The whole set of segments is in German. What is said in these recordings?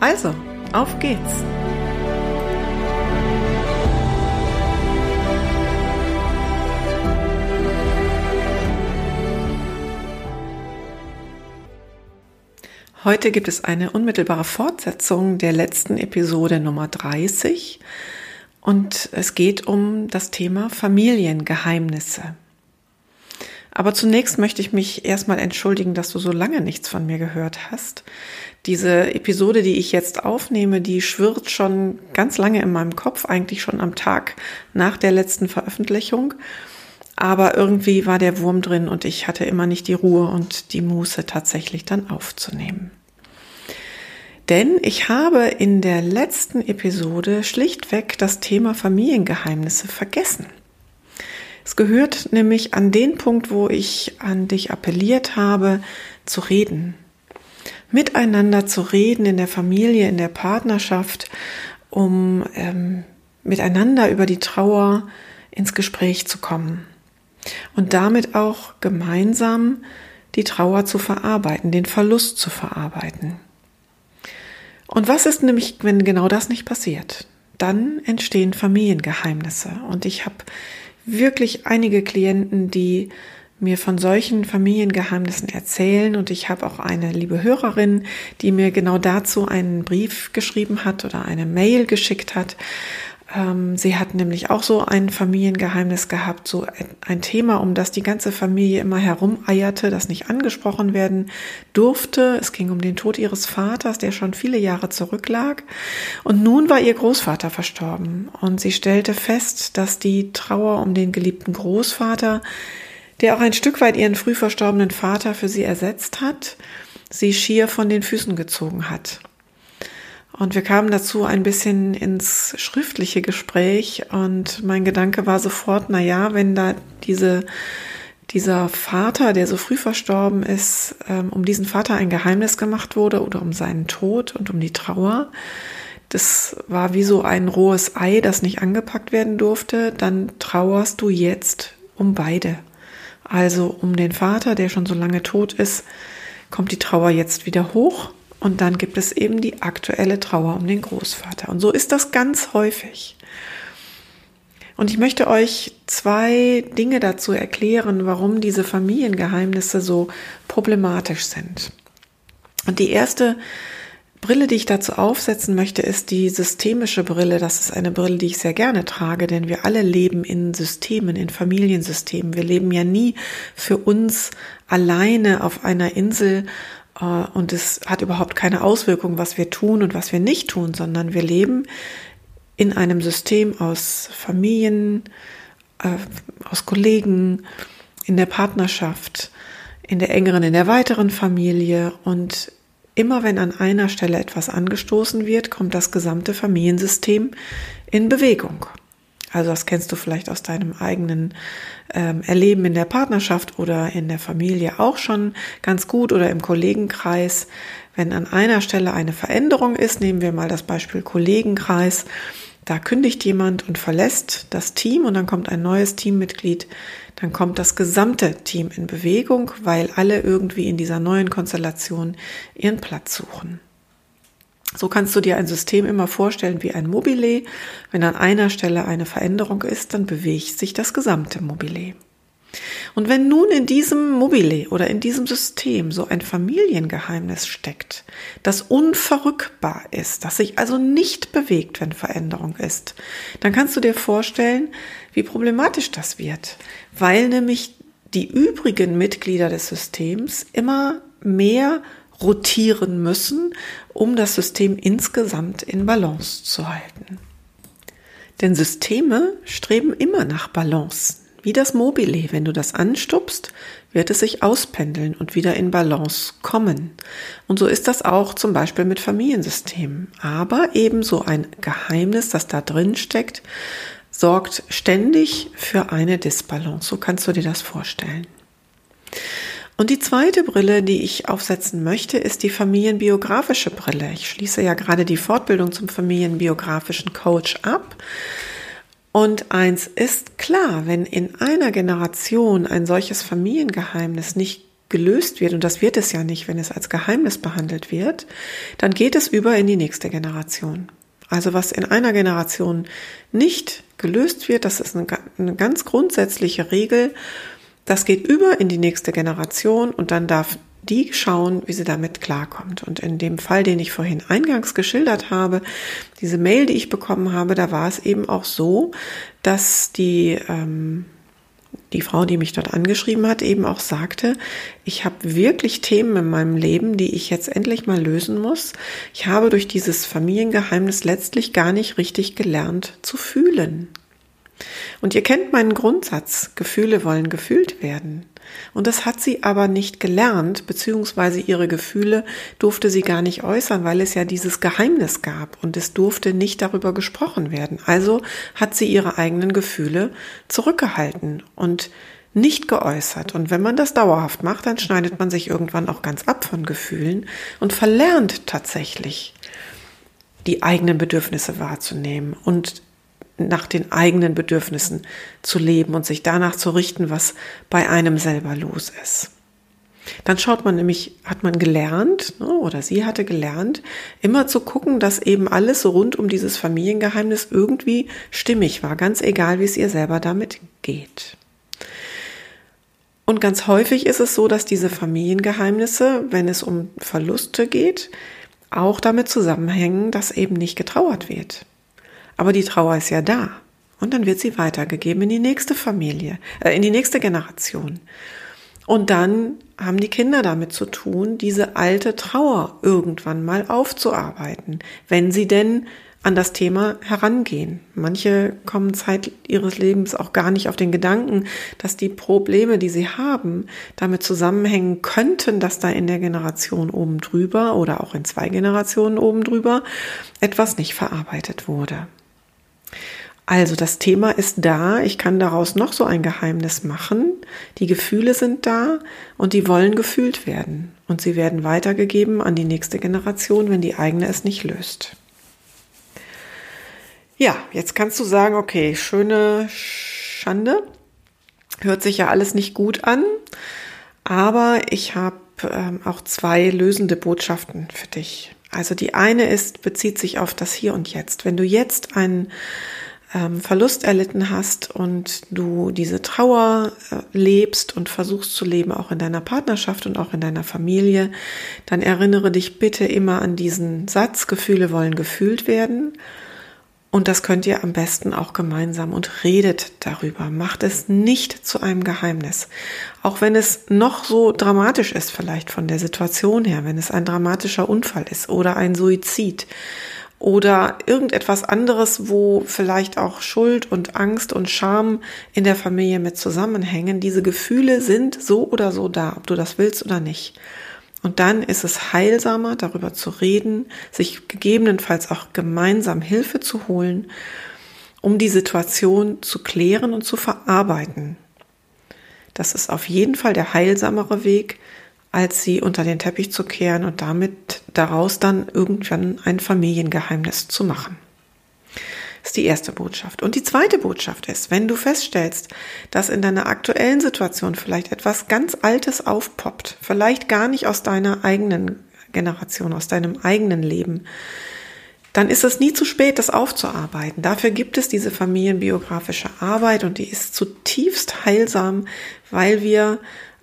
Also, auf geht's! Heute gibt es eine unmittelbare Fortsetzung der letzten Episode Nummer 30 und es geht um das Thema Familiengeheimnisse. Aber zunächst möchte ich mich erstmal entschuldigen, dass du so lange nichts von mir gehört hast. Diese Episode, die ich jetzt aufnehme, die schwirrt schon ganz lange in meinem Kopf, eigentlich schon am Tag nach der letzten Veröffentlichung. Aber irgendwie war der Wurm drin und ich hatte immer nicht die Ruhe und die Muße tatsächlich dann aufzunehmen. Denn ich habe in der letzten Episode schlichtweg das Thema Familiengeheimnisse vergessen. Es gehört nämlich an den Punkt, wo ich an dich appelliert habe, zu reden. Miteinander zu reden in der Familie, in der Partnerschaft, um ähm, miteinander über die Trauer ins Gespräch zu kommen und damit auch gemeinsam die Trauer zu verarbeiten, den Verlust zu verarbeiten. Und was ist nämlich, wenn genau das nicht passiert? Dann entstehen Familiengeheimnisse. Und ich habe wirklich einige Klienten, die mir von solchen Familiengeheimnissen erzählen. Und ich habe auch eine liebe Hörerin, die mir genau dazu einen Brief geschrieben hat oder eine Mail geschickt hat sie hat nämlich auch so ein Familiengeheimnis gehabt, so ein Thema, um das die ganze Familie immer herumeierte, das nicht angesprochen werden durfte. Es ging um den Tod ihres Vaters, der schon viele Jahre zurücklag. Und nun war ihr Großvater verstorben. Und sie stellte fest, dass die Trauer um den geliebten Großvater, der auch ein Stück weit ihren früh verstorbenen Vater für sie ersetzt hat, sie schier von den Füßen gezogen hat. Und wir kamen dazu ein bisschen ins schriftliche Gespräch und mein Gedanke war sofort, na ja, wenn da diese, dieser Vater, der so früh verstorben ist, ähm, um diesen Vater ein Geheimnis gemacht wurde oder um seinen Tod und um die Trauer, das war wie so ein rohes Ei, das nicht angepackt werden durfte, dann trauerst du jetzt um beide. Also um den Vater, der schon so lange tot ist, kommt die Trauer jetzt wieder hoch und dann gibt es eben die aktuelle Trauer um den Großvater. Und so ist das ganz häufig. Und ich möchte euch zwei Dinge dazu erklären, warum diese Familiengeheimnisse so problematisch sind. Und die erste Brille, die ich dazu aufsetzen möchte, ist die systemische Brille. Das ist eine Brille, die ich sehr gerne trage, denn wir alle leben in Systemen, in Familiensystemen. Wir leben ja nie für uns alleine auf einer Insel und es hat überhaupt keine Auswirkung, was wir tun und was wir nicht tun, sondern wir leben in einem System aus Familien, äh, aus Kollegen, in der Partnerschaft, in der engeren, in der weiteren Familie und immer wenn an einer Stelle etwas angestoßen wird, kommt das gesamte Familiensystem in Bewegung. Also das kennst du vielleicht aus deinem eigenen ähm, Erleben in der Partnerschaft oder in der Familie auch schon ganz gut oder im Kollegenkreis. Wenn an einer Stelle eine Veränderung ist, nehmen wir mal das Beispiel Kollegenkreis, da kündigt jemand und verlässt das Team und dann kommt ein neues Teammitglied, dann kommt das gesamte Team in Bewegung, weil alle irgendwie in dieser neuen Konstellation ihren Platz suchen. So kannst du dir ein System immer vorstellen wie ein Mobile. Wenn an einer Stelle eine Veränderung ist, dann bewegt sich das gesamte Mobile. Und wenn nun in diesem Mobile oder in diesem System so ein Familiengeheimnis steckt, das unverrückbar ist, das sich also nicht bewegt, wenn Veränderung ist, dann kannst du dir vorstellen, wie problematisch das wird, weil nämlich die übrigen Mitglieder des Systems immer mehr rotieren müssen, um das System insgesamt in Balance zu halten. Denn Systeme streben immer nach Balance. Wie das Mobile, wenn du das anstupst, wird es sich auspendeln und wieder in Balance kommen. Und so ist das auch zum Beispiel mit Familiensystemen. Aber ebenso ein Geheimnis, das da drin steckt, sorgt ständig für eine Disbalance. So kannst du dir das vorstellen. Und die zweite Brille, die ich aufsetzen möchte, ist die familienbiografische Brille. Ich schließe ja gerade die Fortbildung zum familienbiografischen Coach ab. Und eins ist klar, wenn in einer Generation ein solches Familiengeheimnis nicht gelöst wird, und das wird es ja nicht, wenn es als Geheimnis behandelt wird, dann geht es über in die nächste Generation. Also was in einer Generation nicht gelöst wird, das ist eine, eine ganz grundsätzliche Regel, das geht über in die nächste Generation und dann darf die schauen, wie sie damit klarkommt. Und in dem Fall, den ich vorhin eingangs geschildert habe, diese Mail, die ich bekommen habe, da war es eben auch so, dass die, ähm, die Frau, die mich dort angeschrieben hat, eben auch sagte, ich habe wirklich Themen in meinem Leben, die ich jetzt endlich mal lösen muss. Ich habe durch dieses Familiengeheimnis letztlich gar nicht richtig gelernt zu fühlen. Und ihr kennt meinen Grundsatz, Gefühle wollen gefühlt werden. Und das hat sie aber nicht gelernt, beziehungsweise ihre Gefühle durfte sie gar nicht äußern, weil es ja dieses Geheimnis gab und es durfte nicht darüber gesprochen werden. Also hat sie ihre eigenen Gefühle zurückgehalten und nicht geäußert. Und wenn man das dauerhaft macht, dann schneidet man sich irgendwann auch ganz ab von Gefühlen und verlernt tatsächlich, die eigenen Bedürfnisse wahrzunehmen und nach den eigenen Bedürfnissen zu leben und sich danach zu richten, was bei einem selber los ist. Dann schaut man nämlich, hat man gelernt, ne, oder sie hatte gelernt, immer zu gucken, dass eben alles rund um dieses Familiengeheimnis irgendwie stimmig war, ganz egal, wie es ihr selber damit geht. Und ganz häufig ist es so, dass diese Familiengeheimnisse, wenn es um Verluste geht, auch damit zusammenhängen, dass eben nicht getrauert wird. Aber die Trauer ist ja da. Und dann wird sie weitergegeben in die nächste Familie, äh, in die nächste Generation. Und dann haben die Kinder damit zu tun, diese alte Trauer irgendwann mal aufzuarbeiten, wenn sie denn an das Thema herangehen. Manche kommen Zeit ihres Lebens auch gar nicht auf den Gedanken, dass die Probleme, die sie haben, damit zusammenhängen könnten, dass da in der Generation oben drüber oder auch in zwei Generationen oben drüber etwas nicht verarbeitet wurde. Also das Thema ist da, ich kann daraus noch so ein Geheimnis machen. Die Gefühle sind da und die wollen gefühlt werden. Und sie werden weitergegeben an die nächste Generation, wenn die eigene es nicht löst. Ja, jetzt kannst du sagen, okay, schöne Schande. Hört sich ja alles nicht gut an. Aber ich habe ähm, auch zwei lösende Botschaften für dich. Also die eine ist, bezieht sich auf das Hier und Jetzt. Wenn du jetzt einen ähm, Verlust erlitten hast und du diese Trauer äh, lebst und versuchst zu leben, auch in deiner Partnerschaft und auch in deiner Familie, dann erinnere dich bitte immer an diesen Satz, Gefühle wollen gefühlt werden. Und das könnt ihr am besten auch gemeinsam und redet darüber. Macht es nicht zu einem Geheimnis. Auch wenn es noch so dramatisch ist, vielleicht von der Situation her, wenn es ein dramatischer Unfall ist oder ein Suizid oder irgendetwas anderes, wo vielleicht auch Schuld und Angst und Scham in der Familie mit zusammenhängen. Diese Gefühle sind so oder so da, ob du das willst oder nicht. Und dann ist es heilsamer, darüber zu reden, sich gegebenenfalls auch gemeinsam Hilfe zu holen, um die Situation zu klären und zu verarbeiten. Das ist auf jeden Fall der heilsamere Weg, als sie unter den Teppich zu kehren und damit daraus dann irgendwann ein Familiengeheimnis zu machen. Ist die erste Botschaft. Und die zweite Botschaft ist, wenn du feststellst, dass in deiner aktuellen Situation vielleicht etwas ganz Altes aufpoppt, vielleicht gar nicht aus deiner eigenen Generation, aus deinem eigenen Leben, dann ist es nie zu spät, das aufzuarbeiten. Dafür gibt es diese familienbiografische Arbeit und die ist zutiefst heilsam, weil wir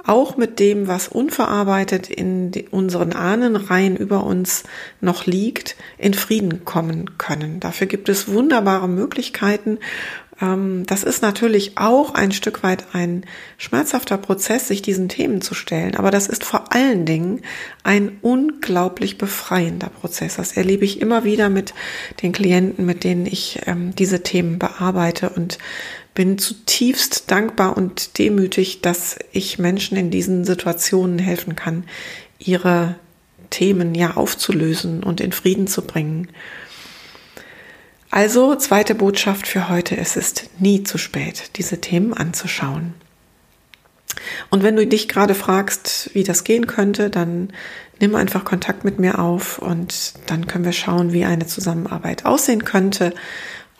auch mit dem, was unverarbeitet in unseren Ahnenreihen über uns noch liegt, in Frieden kommen können. Dafür gibt es wunderbare Möglichkeiten. Ähm, das ist natürlich auch ein Stück weit ein schmerzhafter Prozess, sich diesen Themen zu stellen. Aber das ist vor allen Dingen ein unglaublich befreiender Prozess. Das erlebe ich immer wieder mit den Klienten, mit denen ich ähm, diese Themen bearbeite und bin zutiefst dankbar und demütig, dass ich Menschen in diesen Situationen helfen kann, ihre Themen ja aufzulösen und in Frieden zu bringen. Also, zweite Botschaft für heute, es ist nie zu spät, diese Themen anzuschauen. Und wenn du dich gerade fragst, wie das gehen könnte, dann nimm einfach Kontakt mit mir auf und dann können wir schauen, wie eine Zusammenarbeit aussehen könnte.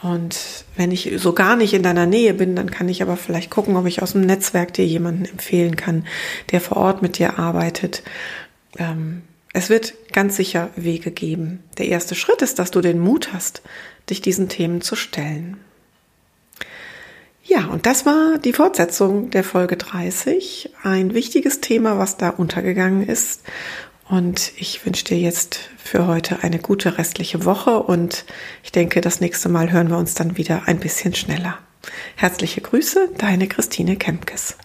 Und wenn ich so gar nicht in deiner Nähe bin, dann kann ich aber vielleicht gucken, ob ich aus dem Netzwerk dir jemanden empfehlen kann, der vor Ort mit dir arbeitet. Ähm, es wird ganz sicher Wege geben. Der erste Schritt ist, dass du den Mut hast, dich diesen Themen zu stellen. Ja, und das war die Fortsetzung der Folge 30. Ein wichtiges Thema, was da untergegangen ist. Und ich wünsche dir jetzt für heute eine gute restliche Woche und ich denke, das nächste Mal hören wir uns dann wieder ein bisschen schneller. Herzliche Grüße, deine Christine Kempkes.